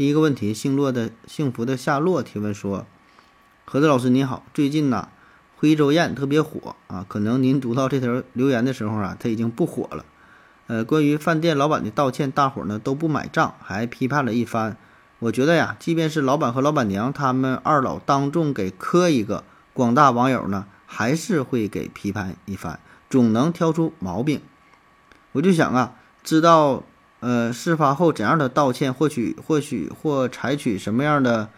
第一个问题，姓骆的幸福的夏洛提问说：“盒子老师你好，最近呐，徽州宴特别火啊，可能您读到这条留言的时候啊，它已经不火了。呃，关于饭店老板的道歉，大伙呢都不买账，还批判了一番。我觉得呀，即便是老板和老板娘他们二老当众给磕一个，广大网友呢还是会给批判一番，总能挑出毛病。我就想啊，知道呃事发后怎样的道歉，或许或许或采取什么样的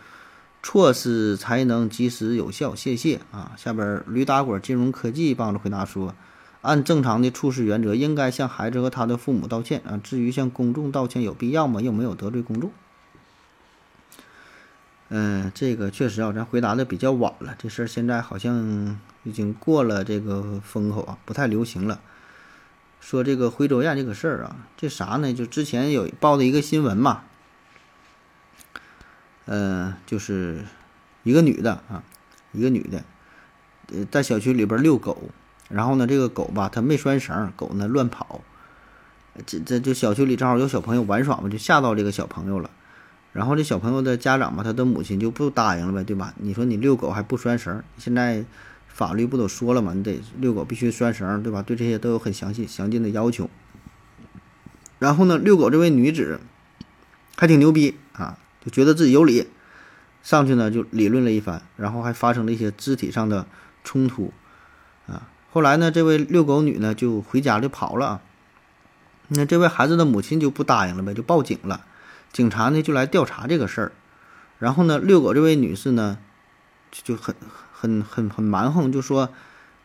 措施才能及时有效？谢谢啊。下边驴打滚金融科技帮着回答说，按正常的处事原则，应该向孩子和他的父母道歉啊。至于向公众道歉有必要吗？又没有得罪公众。嗯，这个确实啊，咱回答的比较晚了。这事儿现在好像已经过了这个风口啊，不太流行了。说这个徽州宴这个事儿啊，这啥呢？就之前有报的一个新闻嘛，呃，就是一个女的啊，一个女的，呃，在小区里边遛狗，然后呢，这个狗吧，它没拴绳，狗呢乱跑，这这就小区里正好有小朋友玩耍嘛，就吓到这个小朋友了。然后这小朋友的家长吧，他的母亲就不答应了呗，对吧？你说你遛狗还不拴绳，现在法律不都说了吗？你得遛狗必须拴绳，对吧？对这些都有很详细、详尽的要求。然后呢，遛狗这位女子还挺牛逼啊，就觉得自己有理，上去呢就理论了一番，然后还发生了一些肢体上的冲突啊。后来呢，这位遛狗女呢就回家就跑了，那这位孩子的母亲就不答应了呗，就报警了。警察呢就来调查这个事儿，然后呢，遛狗这位女士呢就很很很很蛮横，就说：“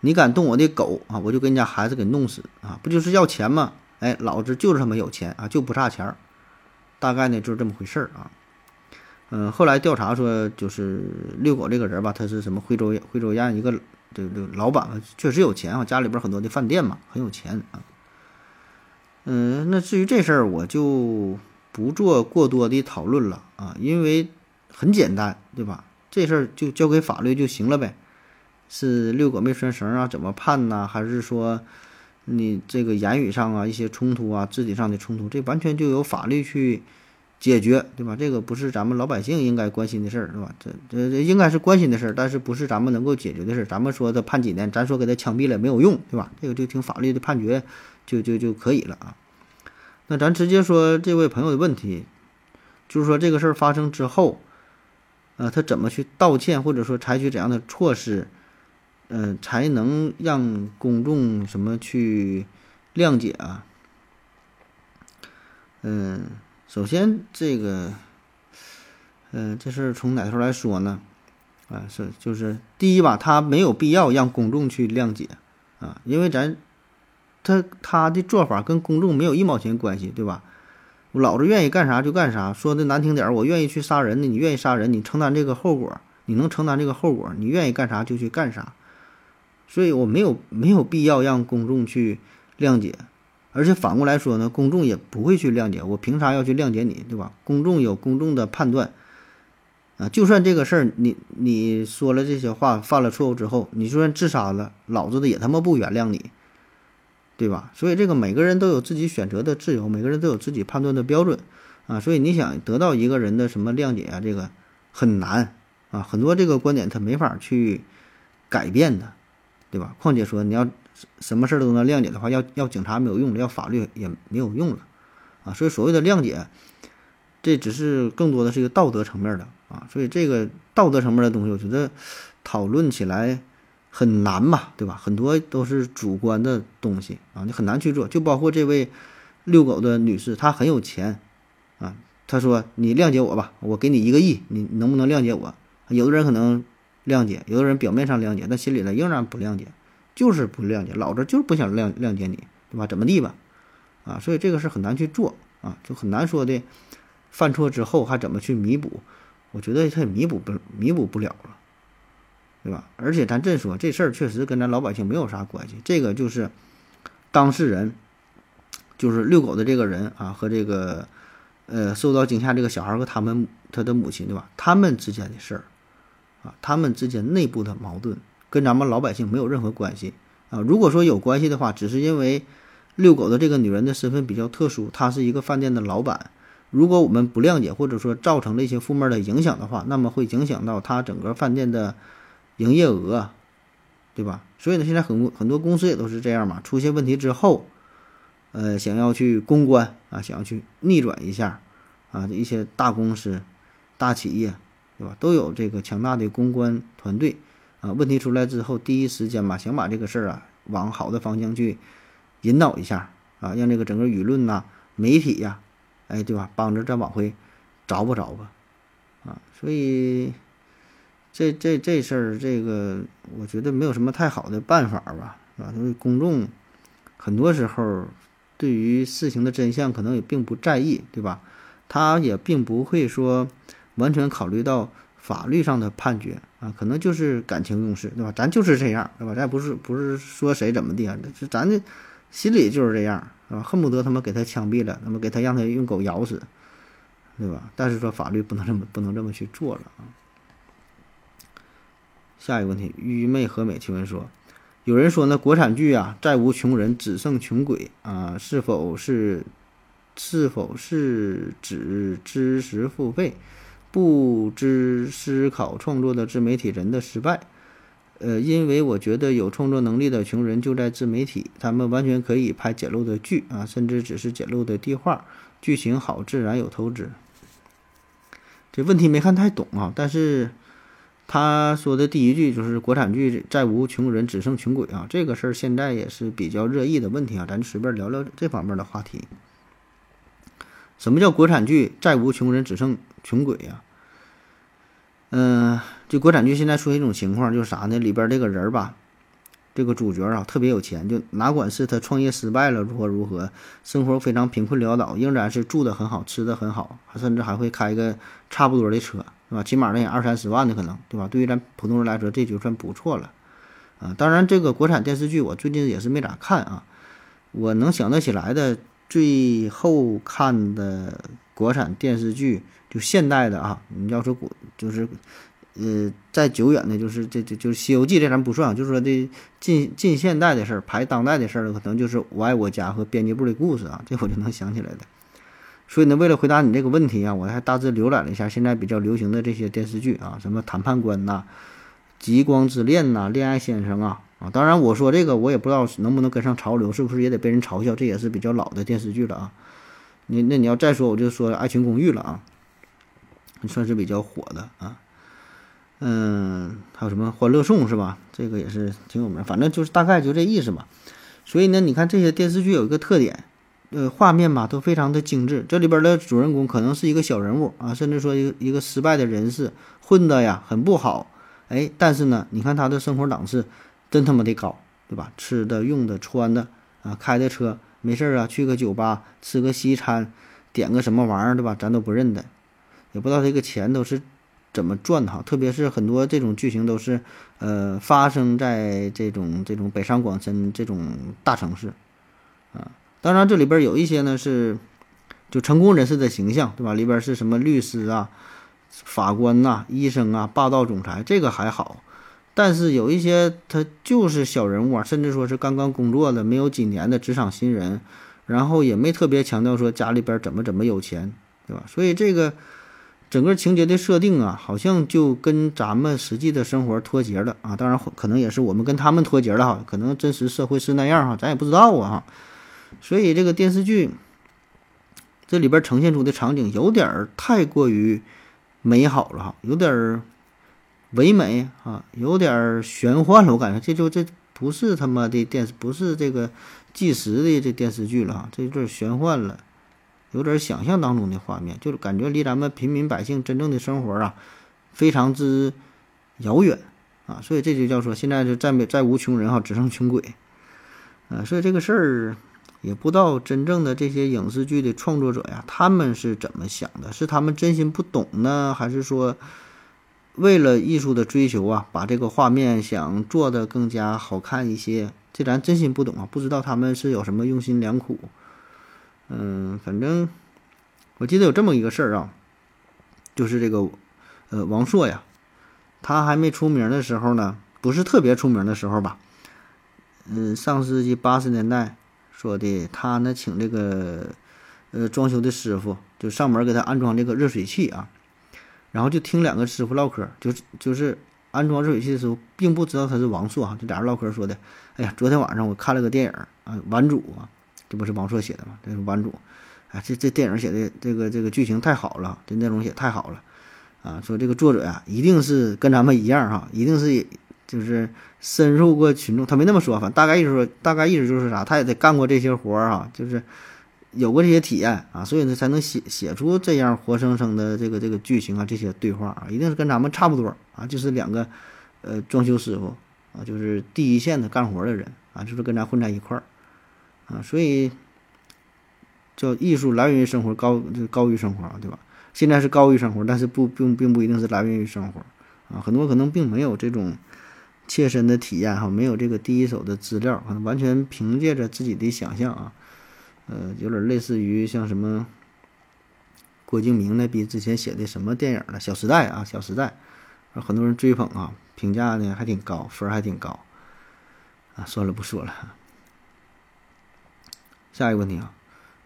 你敢动我的狗啊，我就给你家孩子给弄死啊！不就是要钱吗？哎，老子就是他妈有钱啊，就不差钱儿。”大概呢就是这么回事儿啊。嗯，后来调查说，就是遛狗这个人吧，他是什么徽州徽州宴一个这个这个老板，确实有钱啊，家里边很多的饭店嘛，很有钱啊。嗯，那至于这事儿，我就。不做过多的讨论了啊，因为很简单，对吧？这事儿就交给法律就行了呗。是遛狗没拴绳啊？怎么判呢？还是说你这个言语上啊一些冲突啊，肢体上的冲突，这完全就由法律去解决，对吧？这个不是咱们老百姓应该关心的事儿，是吧？这这这应该是关心的事儿，但是不是咱们能够解决的事儿。咱们说他判几年，咱说给他枪毙了没有用，对吧？这个就听法律的判决就就就可以了啊。那咱直接说这位朋友的问题，就是说这个事儿发生之后，呃，他怎么去道歉，或者说采取怎样的措施，嗯，才能让公众什么去谅解啊？嗯，首先这个，嗯，这事儿从哪头来说呢？啊，是就是第一吧，他没有必要让公众去谅解啊，因为咱。他他的做法跟公众没有一毛钱关系，对吧？老子愿意干啥就干啥，说的难听点，我愿意去杀人的，你愿意杀人，你承担这个后果，你能承担这个后果，你愿意干啥就去干啥。所以我没有没有必要让公众去谅解，而且反过来说呢，公众也不会去谅解，我凭啥要去谅解你，对吧？公众有公众的判断啊，就算这个事儿你你说了这些话，犯了错误之后，你就算自杀了，老子的也他妈不原谅你。对吧？所以这个每个人都有自己选择的自由，每个人都有自己判断的标准啊。所以你想得到一个人的什么谅解啊，这个很难啊。很多这个观点他没法去改变的，对吧？况且说你要什么事儿都能谅解的话，要要警察没有用，要法律也没有用了啊。所以所谓的谅解，这只是更多的是一个道德层面的啊。所以这个道德层面的东西，我觉得讨论起来。很难嘛，对吧？很多都是主观的东西啊，你很难去做。就包括这位遛狗的女士，她很有钱啊。她说：“你谅解我吧，我给你一个亿，你能不能谅解我？”有的人可能谅解，有的人表面上谅解，但心里呢仍然不谅解，就是不谅解。老子就是不想谅谅解你，对吧？怎么地吧？啊，所以这个是很难去做啊，就很难说的。犯错之后还怎么去弥补？我觉得他也弥补不弥补不了了，对吧？而且咱这说这事儿确实跟咱老百姓没有啥关系，这个就是当事人，就是遛狗的这个人啊和这个呃受到惊吓这个小孩和他们他的母亲，对吧？他们之间的事儿啊，他们之间内部的矛盾跟咱们老百姓没有任何关系啊。如果说有关系的话，只是因为遛狗的这个女人的身份比较特殊，她是一个饭店的老板。如果我们不谅解，或者说造成了一些负面的影响的话，那么会影响到他整个饭店的营业额，对吧？所以呢，现在很很多公司也都是这样嘛，出现问题之后，呃，想要去公关啊，想要去逆转一下啊，一些大公司、大企业，对吧？都有这个强大的公关团队啊。问题出来之后，第一时间吧，想把这个事儿啊往好的方向去引导一下啊，让这个整个舆论呐、媒体呀。哎，对吧？帮着再往回找吧找吧，啊，所以这这这事儿，这个我觉得没有什么太好的办法吧，啊，因为公众很多时候对于事情的真相可能也并不在意，对吧？他也并不会说完全考虑到法律上的判决啊，可能就是感情用事，对吧？咱就是这样，对吧？咱不是不是说谁怎么地啊，这咱这心里就是这样。啊，恨不得他妈给他枪毙了，那么给他让他用狗咬死，对吧？但是说法律不能这么不能这么去做了啊。下一个问题，愚昧和美提问说，有人说呢，国产剧啊，再无穷人，只剩穷鬼啊，是否是是否是指知识付费，不知思考创作的自媒体人的失败？呃，因为我觉得有创作能力的穷人就在自媒体，他们完全可以拍简陋的剧啊，甚至只是简陋的地画，剧情好，自然有投资。这问题没看太懂啊，但是他说的第一句就是国产剧再无穷人，只剩穷鬼啊，这个事儿现在也是比较热议的问题啊，咱就随便聊聊这方面的话题。什么叫国产剧再无穷人，只剩穷鬼呀？嗯，就国产剧现在出现一种情况，就是啥呢？里边这个人儿吧，这个主角啊，特别有钱，就哪管是他创业失败了，如何如何，生活非常贫困潦倒，仍然是住的很好，吃的很好，甚至还会开一个差不多的车，是吧？起码那也二三十万的可能，对吧？对于咱普通人来说，这就算不错了，啊。当然，这个国产电视剧我最近也是没咋看啊。我能想得起来的最后看的国产电视剧。就现代的啊，你要说古就是，呃，再久远的，就是这这就是《西游记》，这咱不算。就是说这近近现代的事儿，排当代的事儿，可能就是《我爱我家》和《编辑部的故事》啊，这我就能想起来的。所以呢，为了回答你这个问题啊，我还大致浏览了一下现在比较流行的这些电视剧啊，什么《谈判官》呐，《极光之恋》呐，《恋爱先生》啊啊。当然，我说这个我也不知道能不能跟上潮流，是不是也得被人嘲笑？这也是比较老的电视剧了啊。你那你要再说，我就说《爱情公寓》了啊。算是比较火的啊，嗯，还有什么《欢乐颂》是吧？这个也是挺有名，反正就是大概就这意思嘛。所以呢，你看这些电视剧有一个特点，呃，画面吧都非常的精致。这里边的主人公可能是一个小人物啊，甚至说一个一个失败的人士，混的呀很不好，哎，但是呢，你看他的生活档次真他妈的高，对吧？吃的、用的、穿的啊，开的车，没事儿啊去个酒吧吃个西餐，点个什么玩意儿，对吧？咱都不认得。也不知道这个钱都是怎么赚的哈，特别是很多这种剧情都是，呃，发生在这种这种北上广深这种大城市，啊，当然这里边有一些呢是就成功人士的形象，对吧？里边是什么律师啊、法官呐、医生啊、霸道总裁，这个还好，但是有一些他就是小人物啊，甚至说是刚刚工作的没有几年的职场新人，然后也没特别强调说家里边怎么怎么有钱，对吧？所以这个。整个情节的设定啊，好像就跟咱们实际的生活脱节了啊！当然，可能也是我们跟他们脱节了哈。可能真实社会是那样哈，咱也不知道啊哈。所以这个电视剧这里边呈现出的场景有点太过于美好了哈，有点唯美啊，有点玄幻了。我感觉这就这不是他妈的电视，不是这个纪实的这电视剧了哈，这有点玄幻了。有点想象当中的画面，就是感觉离咱们平民百姓真正的生活啊，非常之遥远啊，所以这就叫说现在就再没再无穷人哈，只剩穷鬼啊，所以这个事儿也不知道真正的这些影视剧的创作者呀，他们是怎么想的？是他们真心不懂呢，还是说为了艺术的追求啊，把这个画面想做的更加好看一些？这咱真心不懂啊，不知道他们是有什么用心良苦。嗯，反正我记得有这么一个事儿啊，就是这个呃王朔呀，他还没出名的时候呢，不是特别出名的时候吧？嗯，上世纪八十年代说的，他呢请这个呃装修的师傅就上门给他安装这个热水器啊，然后就听两个师傅唠嗑，就是就是安装热水器的时候，并不知道他是王朔哈，就俩人唠嗑说的，哎呀，昨天晚上我看了个电影啊，《顽主》啊，这不是王朔写的吗？这是《顽主》，啊，这这电影写的这个这个剧情太好了，这内容写太好了，啊，说这个作者呀，一定是跟咱们一样哈，一定是。就是深入过群众，他没那么说，反正大概意思说，大概意思就是啥，他也得干过这些活儿啊，就是有过这些体验啊，所以呢才能写写出这样活生生的这个这个剧情啊，这些对话啊，一定是跟咱们差不多啊，就是两个呃装修师傅啊，就是第一线的干活的人啊，就是跟咱混在一块儿啊，所以叫艺术来源于生活，高就高于生活，对吧？现在是高于生活，但是不并并不一定是来源于生活啊，很多可能并没有这种。切身的体验哈，没有这个第一手的资料，可能完全凭借着自己的想象啊，呃，有点类似于像什么郭敬明那比之前写的什么电影了，《小时代》啊，《小时代》，很多人追捧啊，评价呢还挺高，分还挺高啊。算了，不说了。下一个问题啊，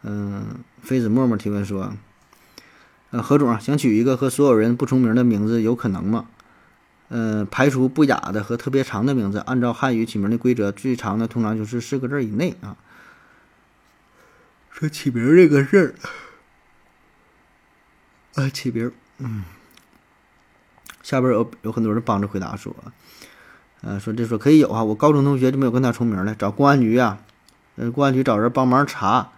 嗯，妃子默默提问说，呃，何总啊，想取一个和所有人不重名的名字，有可能吗？呃，排除不雅的和特别长的名字。按照汉语起名的规则，最长的通常就是四个字以内啊。说起名这个事儿，啊，起名，嗯，下边有有很多人帮着回答说，呃，说这说可以有啊，我高中同学就没有跟他重名的，找公安局啊，呃，公安局找人帮忙查，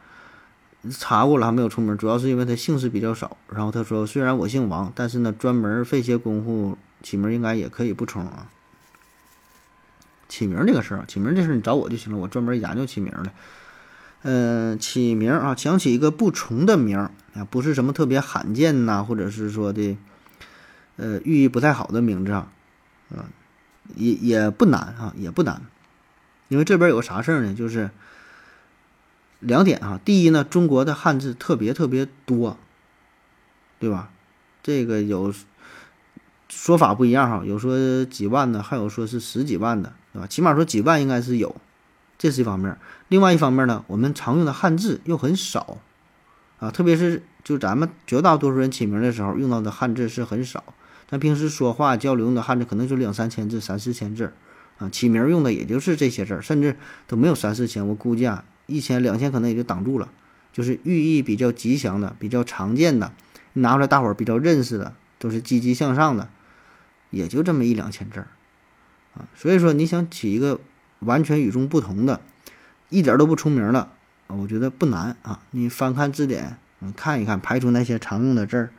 查过了还没有重名，主要是因为他姓氏比较少。然后他说，虽然我姓王，但是呢，专门费些功夫。起名应该也可以不冲啊。起名这个事儿，起名这事儿你找我就行了，我专门研究起名的。嗯，起名啊，想起一个不重的名啊，不是什么特别罕见呐，或者是说的，呃，寓意不太好的名字啊，嗯，也也不难啊，也不难。因为这边有个啥事儿呢？就是两点啊。第一呢，中国的汉字特别特别多，对吧？这个有。说法不一样哈，有说几万的，还有说是十几万的，对吧？起码说几万应该是有，这是一方面。另外一方面呢，我们常用的汉字又很少，啊，特别是就咱们绝大多数人起名的时候用到的汉字是很少。咱平时说话交流用的汉字可能就两三千字、三四千字，啊，起名用的也就是这些字，甚至都没有三四千。我估计啊，一千、两千可能也就挡住了。就是寓意比较吉祥的、比较常见的，拿出来大伙儿比较认识的，都是积极向上的。也就这么一两千字儿，啊，所以说你想起一个完全与众不同的，一点都不出名的，我觉得不难啊。你翻看字典，嗯，看一看，排除那些常用的字儿，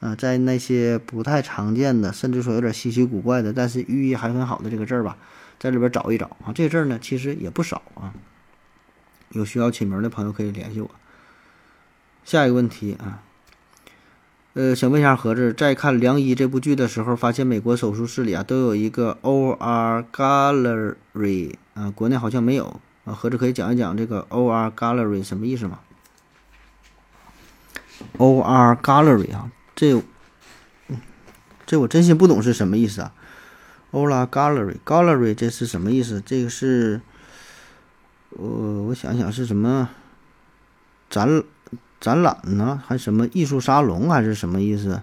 啊，在那些不太常见的，甚至说有点稀奇古怪的，但是寓意还很好的这个字儿吧，在里边找一找啊。这字儿呢，其实也不少啊。有需要起名的朋友可以联系我。下一个问题啊。呃，想问一下盒子，在看《良医》这部剧的时候，发现美国手术室里啊都有一个 OR Gallery 啊，国内好像没有啊。盒子可以讲一讲这个 OR Gallery 什么意思吗？OR Gallery 啊，这这我真心不懂是什么意思啊？OR Gallery Gallery 这是什么意思？这个是，我我想想是什么展？展览呢，还什么艺术沙龙还是什么意思？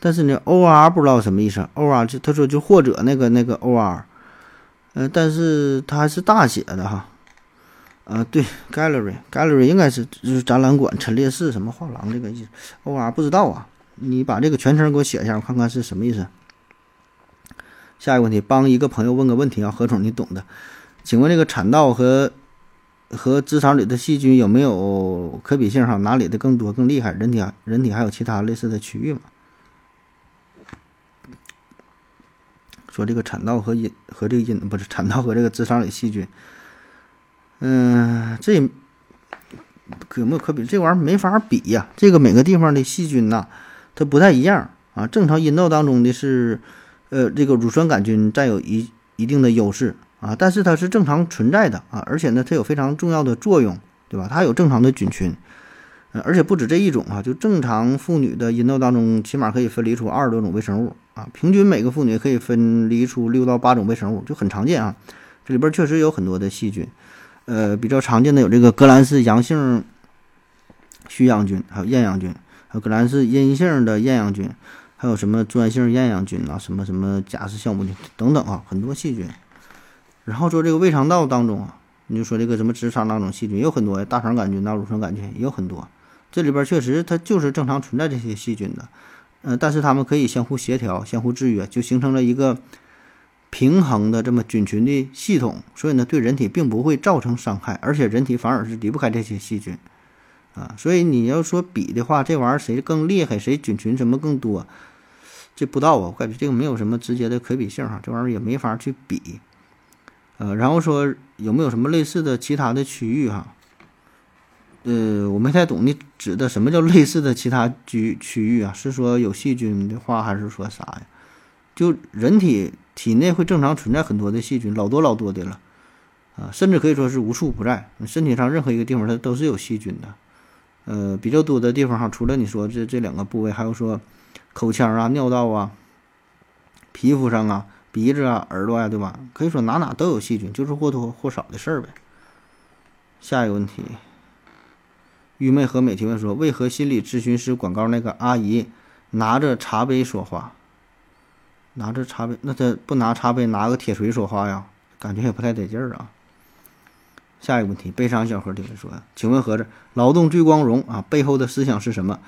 但是呢，O R 不知道什么意思。O R 就他说就或者那个那个 O R，呃，但是它还是大写的哈。啊，对，Gallery Gallery 应该是就是展览馆、陈列室什么画廊这个意思。O R 不知道啊，你把这个全称给我写一下，我看看是什么意思。下一个问题，帮一个朋友问个问题啊，何总你懂的，请问这个产道和。和直肠里的细菌有没有可比性？哈，哪里的更多更厉害？人体人体还有其他类似的区域吗？说这个产道和阴和这个阴不是产道和这个直肠里细菌，嗯，这有没有可比？这玩意儿没法比呀。这个每个地方的细菌呐，它不太一样啊。正常阴道当中的是，呃，这个乳酸杆菌占有一一定的优势啊，但是它是正常存在的啊，而且呢，它有非常重要的作用，对吧？它有正常的菌群，呃，而且不止这一种啊，就正常妇女的阴道当中，起码可以分离出二十多种微生物啊，平均每个妇女可以分离出六到八种微生物，就很常见啊。这里边确实有很多的细菌，呃，比较常见的有这个革兰氏阳性须阳菌，还有厌氧菌，还有革兰氏阴性的厌氧菌，还有什么专性厌氧菌啊，什么什么贾氏酵母菌等等啊，很多细菌。然后说这个胃肠道当中啊，你就说这个什么直肠当中细菌也有很多，大肠杆菌、呐乳酸杆菌也有很多。这里边确实它就是正常存在这些细菌的，呃，但是它们可以相互协调、相互制约，就形成了一个。平衡的这么菌群的系统，所以呢，对人体并不会造成伤害，而且人体反而是离不开这些细菌，啊，所以你要说比的话，这玩意儿谁更厉害，谁菌群什么更多，这不知道啊，我感觉这个没有什么直接的可比性哈，这玩意儿也没法去比，呃，然后说有没有什么类似的其他的区域哈，呃，我没太懂你指的什么叫类似的其他区区域啊？是说有细菌的话，还是说啥呀？就人体体内会正常存在很多的细菌，老多老多的了，啊，甚至可以说是无处不在。身体上任何一个地方它都是有细菌的，呃，比较多的地方哈，除了你说这这两个部位，还有说口腔啊、尿道啊、皮肤上啊、鼻子啊、耳朵呀，对吧？可以说哪哪都有细菌，就是或多或少的事儿呗。下一个问题，愚昧和美提问说：为何心理咨询师广告那个阿姨拿着茶杯说话？拿着茶杯，那他不拿茶杯，拿个铁锤说话呀？感觉也不太得劲儿啊。下一个问题，悲伤小何提问说：“请问盒子，劳动最光荣啊，背后的思想是什么？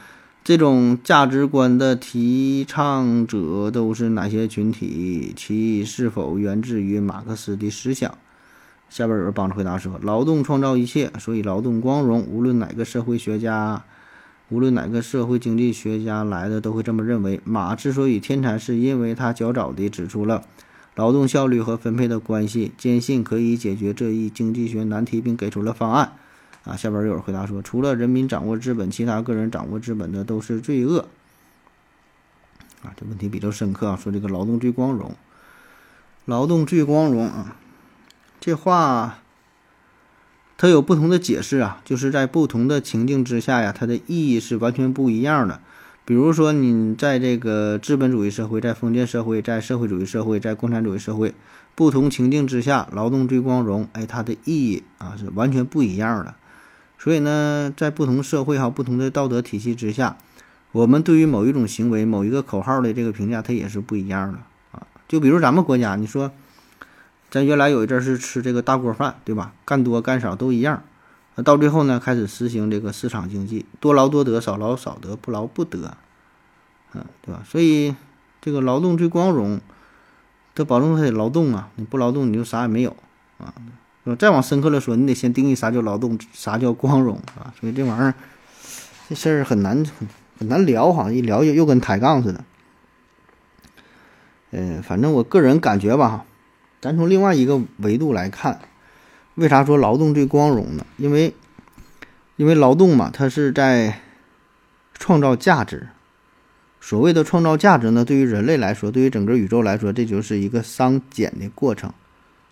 这种价值观的提倡者都是哪些群体？其是否源自于马克思的思想？”下边有人帮着回答说：“劳动创造一切，所以劳动光荣。无论哪个社会学家。”无论哪个社会经济学家来的都会这么认为。马之所以天才，是因为他较早地指出了劳动效率和分配的关系，坚信可以解决这一经济学难题，并给出了方案。啊，下边又有人回答说，除了人民掌握资本，其他个人掌握资本的都是罪恶。啊，这问题比较深刻啊。说这个劳动最光荣，劳动最光荣啊，这话。它有不同的解释啊，就是在不同的情境之下呀，它的意义是完全不一样的。比如说，你在这个资本主义社会、在封建社会、在社会主义社会、在共产主义社会，不同情境之下，劳动最光荣，哎，它的意义啊是完全不一样的。所以呢，在不同社会哈、不同的道德体系之下，我们对于某一种行为、某一个口号的这个评价，它也是不一样的啊。就比如咱们国家，你说。咱原来有一阵是吃这个大锅饭，对吧？干多干少都一样。那到最后呢，开始实行这个市场经济，多劳多得，少劳少得，不劳不得，嗯，对吧？所以这个劳动最光荣，得保证他得劳动啊！你不劳动，你就啥也没有啊。再往深刻了说，你得先定义啥叫劳动，啥叫光荣啊。所以这玩意儿，这事儿很难很难聊哈，一聊又又跟抬杠似的。嗯，反正我个人感觉吧。咱从另外一个维度来看，为啥说劳动最光荣呢？因为，因为劳动嘛，它是在创造价值。所谓的创造价值呢，对于人类来说，对于整个宇宙来说，这就是一个熵减的过程，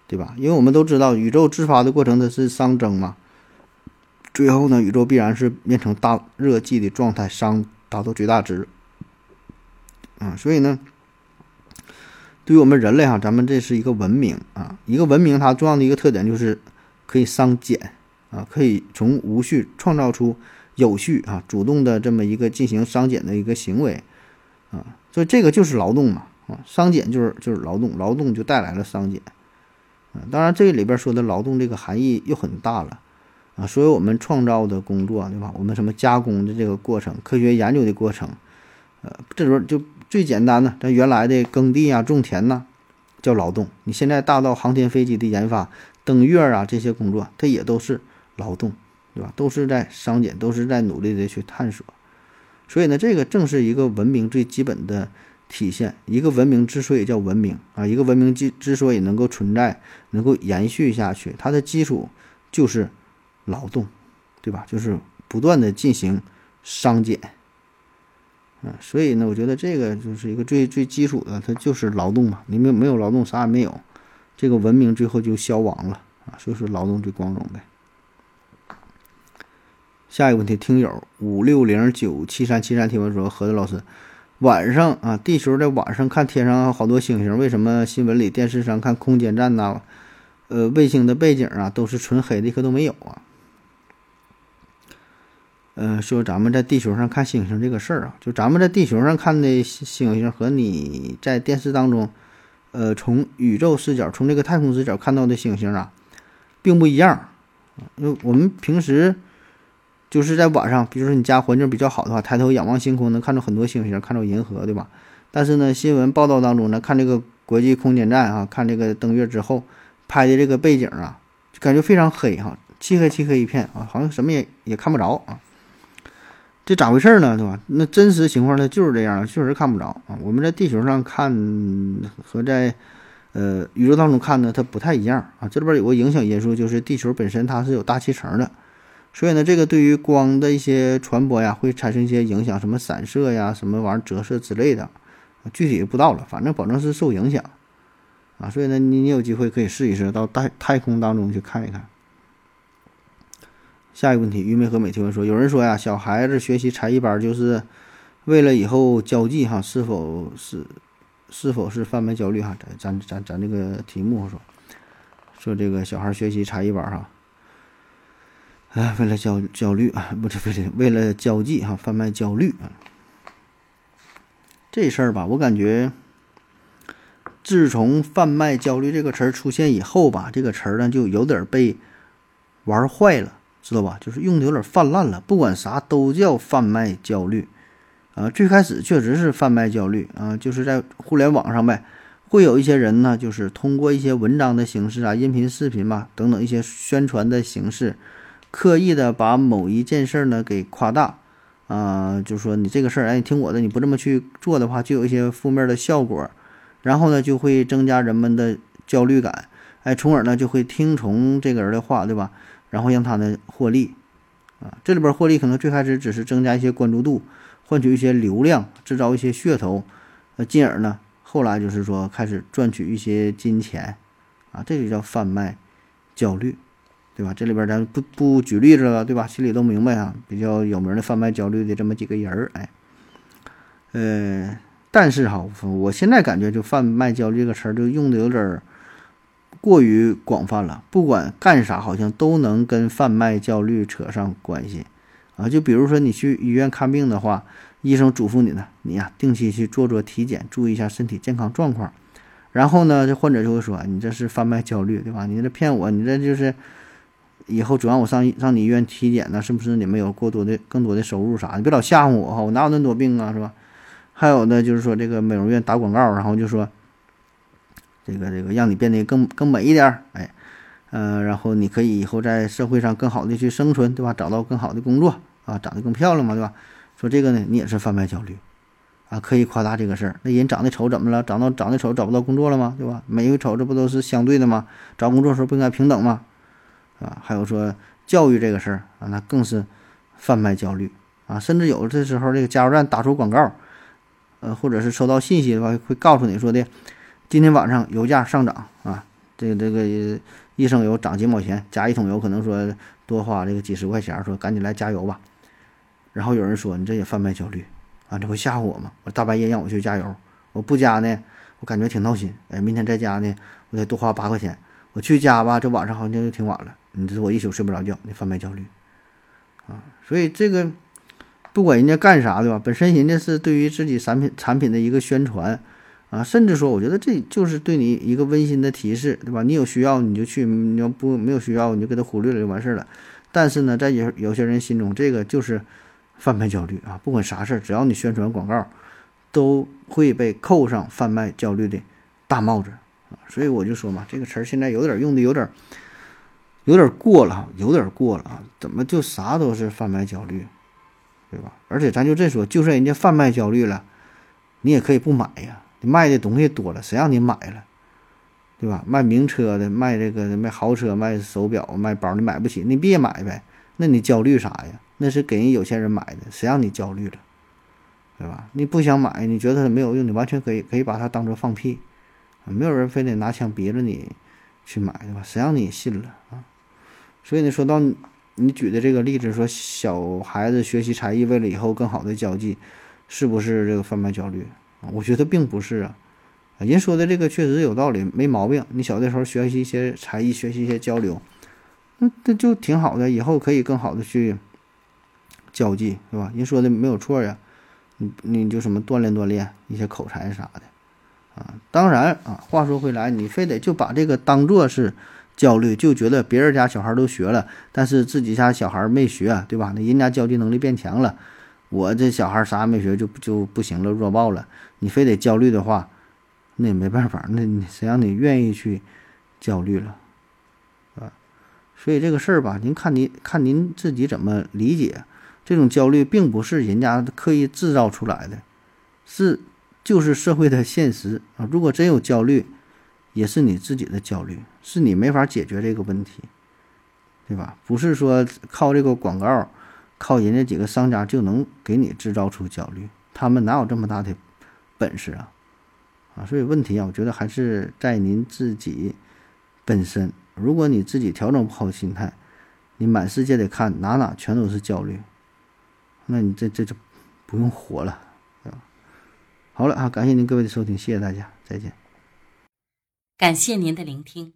对吧？因为我们都知道，宇宙自发的过程它是熵增嘛，最后呢，宇宙必然是变成大热寂的状态，熵达到最大值。啊，所以呢。对于我们人类哈，咱们这是一个文明啊，一个文明它重要的一个特点就是可以熵减啊，可以从无序创造出有序啊，主动的这么一个进行熵减的一个行为啊，所以这个就是劳动嘛啊，熵减就是就是劳动，劳动就带来了熵减当然这里边说的劳动这个含义又很大了啊，所有我们创造的工作对吧？我们什么加工的这个过程，科学研究的过程，呃，这时候就。最简单的，咱原来的耕地啊、种田呐，叫劳动。你现在大到航天飞机的研发、登月啊这些工作，它也都是劳动，对吧？都是在商检，都是在努力的去探索。所以呢，这个正是一个文明最基本的体现。一个文明之所以叫文明啊，一个文明之之所以能够存在、能够延续下去，它的基础就是劳动，对吧？就是不断的进行商减。啊，所以呢，我觉得这个就是一个最最基础的，它就是劳动嘛。你没没有劳动，啥也没有，这个文明最后就消亡了啊。所以说，劳动最光荣呗。下一个问题，听友五六零九七三七三提问说：何子老师，晚上啊，地球在晚上看天上好多星星，为什么新闻里、电视上看空间站呐，呃，卫星的背景啊都是纯黑的，一颗都没有啊？嗯，说咱们在地球上看星星这个事儿啊，就咱们在地球上看的星星和你在电视当中，呃，从宇宙视角、从这个太空视角看到的星星啊，并不一样。因为我们平时就是在晚上，比如说你家环境比较好的话，抬头仰望星空能看到很多星星，看到银河，对吧？但是呢，新闻报道当中呢，看这个国际空间站啊，看这个登月之后拍的这个背景啊，就感觉非常黑哈，漆黑漆黑一片啊，好像什么也也看不着啊。这咋回事呢？对吧？那真实情况呢就是这样，确实看不着啊。我们在地球上看和在呃宇宙当中看呢，它不太一样啊。这里边有个影响因素，就是地球本身它是有大气层的，所以呢，这个对于光的一些传播呀，会产生一些影响，什么散射呀、什么玩意儿折射之类的，具体不知道了。反正保证是受影响啊。所以呢，你你有机会可以试一试，到太太空当中去看一看。下一个问题，玉梅和美提问说：“有人说呀，小孩子学习才艺班就是为了以后交际哈，是否是是否是贩卖焦虑哈？咱咱咱咱这个题目说说这个小孩学习才艺班哈，啊，为了焦焦虑啊，不是为了为了交际哈，贩卖焦虑啊。这事儿吧，我感觉自从贩卖焦虑这个词儿出现以后吧，这个词儿呢就有点被玩坏了。”知道吧？就是用的有点泛滥了，不管啥都叫贩卖焦虑，啊，最开始确实是贩卖焦虑啊，就是在互联网上呗，会有一些人呢，就是通过一些文章的形式啊、音频、视频嘛等等一些宣传的形式，刻意的把某一件事儿呢给夸大，啊，就是说你这个事儿，哎，你听我的，你不这么去做的话，就有一些负面的效果，然后呢，就会增加人们的焦虑感，哎，从而呢就会听从这个人的话，对吧？然后让他呢获利，啊，这里边获利可能最开始只是增加一些关注度，换取一些流量，制造一些噱头，呃，进而呢，后来就是说开始赚取一些金钱，啊，这就叫贩卖焦虑，对吧？这里边咱不不举例子了，对吧？心里都明白啊，比较有名的贩卖焦虑的这么几个人儿，哎，呃，但是哈，我现在感觉就贩卖焦虑这个词儿就用的有点儿。过于广泛了，不管干啥，好像都能跟贩卖焦虑扯上关系啊！就比如说你去医院看病的话，医生嘱咐你呢，你呀定期去做做体检，注意一下身体健康状况。然后呢，这患者就会说，你这是贩卖焦虑，对吧？你这骗我，你这就是以后主让我上上你医院体检呢，是不是你没有过多的更多的收入啥？你别老吓唬我哈，我哪有那么多病啊，是吧？还有呢，就是说这个美容院打广告，然后就说。这个这个让你变得更更美一点，哎，嗯，然后你可以以后在社会上更好的去生存，对吧？找到更好的工作啊，长得更漂亮嘛，对吧？说这个呢，你也是贩卖焦虑，啊，可以夸大这个事儿。那人长得丑怎么了？长到长得丑找不到工作了吗？对吧？美与丑这不都是相对的吗？找工作时候不应该平等吗？啊，还有说教育这个事儿啊，那更是贩卖焦虑啊，甚至有的时候这个加油站打出广告，呃，或者是收到信息的话，会告诉你说的。今天晚上油价上涨啊，这个这个一升油涨几毛钱，加一桶油可能说多花这个几十块钱，说赶紧来加油吧。然后有人说你这也贩卖焦虑啊，这不吓唬我吗？我大半夜让我去加油，我不加呢，我感觉挺闹心。哎，明天再加呢，我得多花八块钱。我去加吧，这晚上好像就挺晚了，你这我一宿睡不着觉，你贩卖焦虑啊。所以这个不管人家干啥对吧？本身人家是对于自己产品产品的一个宣传。啊，甚至说，我觉得这就是对你一个温馨的提示，对吧？你有需要你就去，你要不没有需要你就给他忽略了就完事儿了。但是呢，在有有些人心中，这个就是贩卖焦虑啊！不管啥事儿，只要你宣传广告，都会被扣上贩卖焦虑的大帽子啊！所以我就说嘛，这个词儿现在有点用的有点有点过了，有点过了啊！怎么就啥都是贩卖焦虑，对吧？而且咱就这说，就算人家贩卖焦虑了，你也可以不买呀。你卖的东西多了，谁让你买了，对吧？卖名车的，卖这个卖豪车，卖手表，卖包，你买不起，你别买呗。那你焦虑啥呀？那是给人有钱人买的，谁让你焦虑了，对吧？你不想买，你觉得它没有用，你完全可以可以把它当做放屁，没有人非得拿枪逼着你去买，对吧？谁让你信了啊？所以呢，说到你举的这个例子，说小孩子学习才艺为了以后更好的交际，是不是这个贩卖焦虑啊？我觉得并不是啊。人说的这个确实有道理，没毛病。你小的时候学习一些才艺，学习一些交流，那这就挺好的，以后可以更好的去交际，是吧？人说的没有错呀。你你就什么锻炼锻炼一些口才啥的啊。当然啊，话说回来，你非得就把这个当做是焦虑，就觉得别人家小孩都学了，但是自己家小孩没学，对吧？那人家交际能力变强了，我这小孩啥也没学就就不行了，弱爆了。你非得焦虑的话。那也没办法，那你谁让你愿意去焦虑了，啊？所以这个事儿吧，您看您看您自己怎么理解。这种焦虑并不是人家刻意制造出来的，是就是社会的现实啊。如果真有焦虑，也是你自己的焦虑，是你没法解决这个问题，对吧？不是说靠这个广告，靠人家几个商家就能给你制造出焦虑，他们哪有这么大的本事啊？啊，所以问题啊，我觉得还是在您自己本身。如果你自己调整不好心态，你满世界的看，哪哪全都是焦虑，那你这这就不用活了，对吧？好了啊，感谢您各位的收听，谢谢大家，再见。感谢您的聆听。